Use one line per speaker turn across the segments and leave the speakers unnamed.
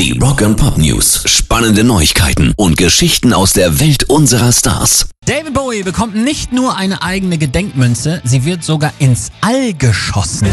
Die Rock and Pop News. Spannende Neuigkeiten und Geschichten aus der Welt unserer Stars.
David Bowie bekommt nicht nur eine eigene Gedenkmünze, sie wird sogar ins All geschossen.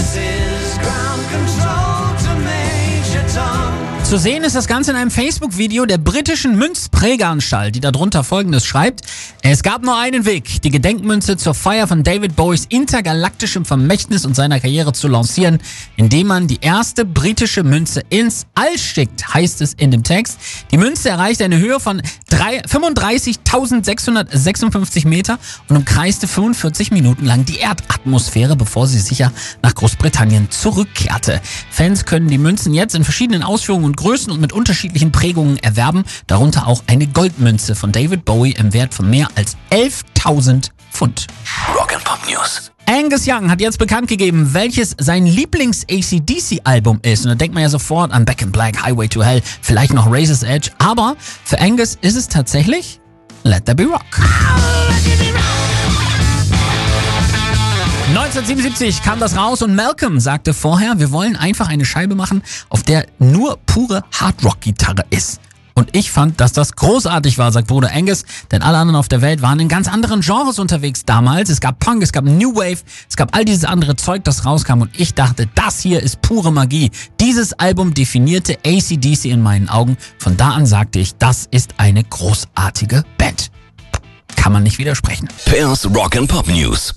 Zu sehen ist das Ganze in einem Facebook-Video der britischen Münzprägeanstalt, die darunter folgendes schreibt. Es gab nur einen Weg, die Gedenkmünze zur Feier von David Bowies intergalaktischem Vermächtnis und seiner Karriere zu lancieren, indem man die erste britische Münze ins All schickt, heißt es in dem Text. Die Münze erreichte eine Höhe von 35.656 Meter und umkreiste 45 Minuten lang die Erdatmosphäre, bevor sie sicher nach Großbritannien zurückkehrte. Fans können die Münzen jetzt in verschiedenen Ausführungen und Größen und mit unterschiedlichen Prägungen erwerben, darunter auch eine Goldmünze von David Bowie im Wert von mehr als 11.000 Pfund.
Rock'n'Pop News.
Angus Young hat jetzt bekannt gegeben, welches sein Lieblings-ACDC-Album ist. Und da denkt man ja sofort an Back in Black, Highway to Hell, vielleicht noch Razor's Edge. Aber für Angus ist es tatsächlich Let There Be Rock. 1977 kam das raus und Malcolm sagte vorher, wir wollen einfach eine Scheibe machen, auf der nur pure Hardrock-Gitarre ist. Und ich fand, dass das großartig war, sagt Bruder Angus, denn alle anderen auf der Welt waren in ganz anderen Genres unterwegs damals. Es gab Punk, es gab New Wave, es gab all dieses andere Zeug, das rauskam und ich dachte, das hier ist pure Magie. Dieses Album definierte ACDC in meinen Augen. Von da an sagte ich, das ist eine großartige Band. Kann man nicht widersprechen.
Pairs Rock'n'Pop News.